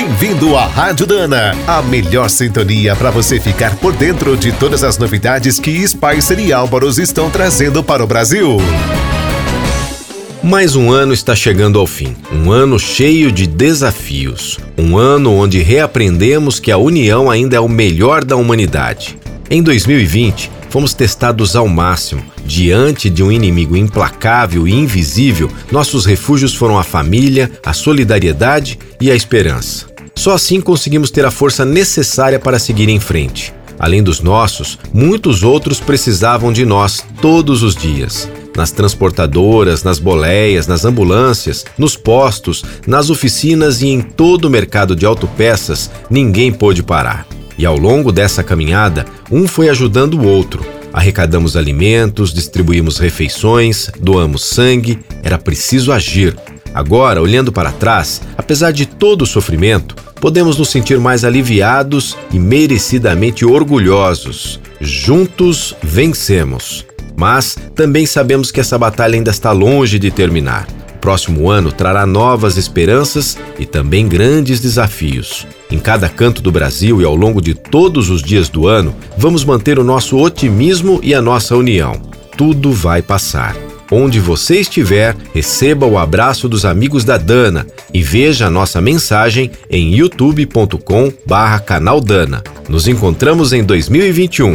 Bem-vindo à Rádio Dana, a melhor sintonia para você ficar por dentro de todas as novidades que Spicer e Álvaros estão trazendo para o Brasil. Mais um ano está chegando ao fim. Um ano cheio de desafios. Um ano onde reaprendemos que a união ainda é o melhor da humanidade. Em 2020, fomos testados ao máximo. Diante de um inimigo implacável e invisível, nossos refúgios foram a família, a solidariedade e a esperança. Só assim conseguimos ter a força necessária para seguir em frente. Além dos nossos, muitos outros precisavam de nós todos os dias nas transportadoras, nas boleias, nas ambulâncias, nos postos, nas oficinas e em todo o mercado de autopeças, ninguém pôde parar. E ao longo dessa caminhada, um foi ajudando o outro. Arrecadamos alimentos, distribuímos refeições, doamos sangue, era preciso agir. Agora, olhando para trás, apesar de todo o sofrimento, podemos nos sentir mais aliviados e merecidamente orgulhosos. Juntos vencemos. Mas também sabemos que essa batalha ainda está longe de terminar. Próximo ano trará novas esperanças e também grandes desafios. Em cada canto do Brasil e ao longo de todos os dias do ano, vamos manter o nosso otimismo e a nossa união. Tudo vai passar. Onde você estiver, receba o abraço dos amigos da Dana e veja a nossa mensagem em youtube.com/canal Dana. Nos encontramos em 2021.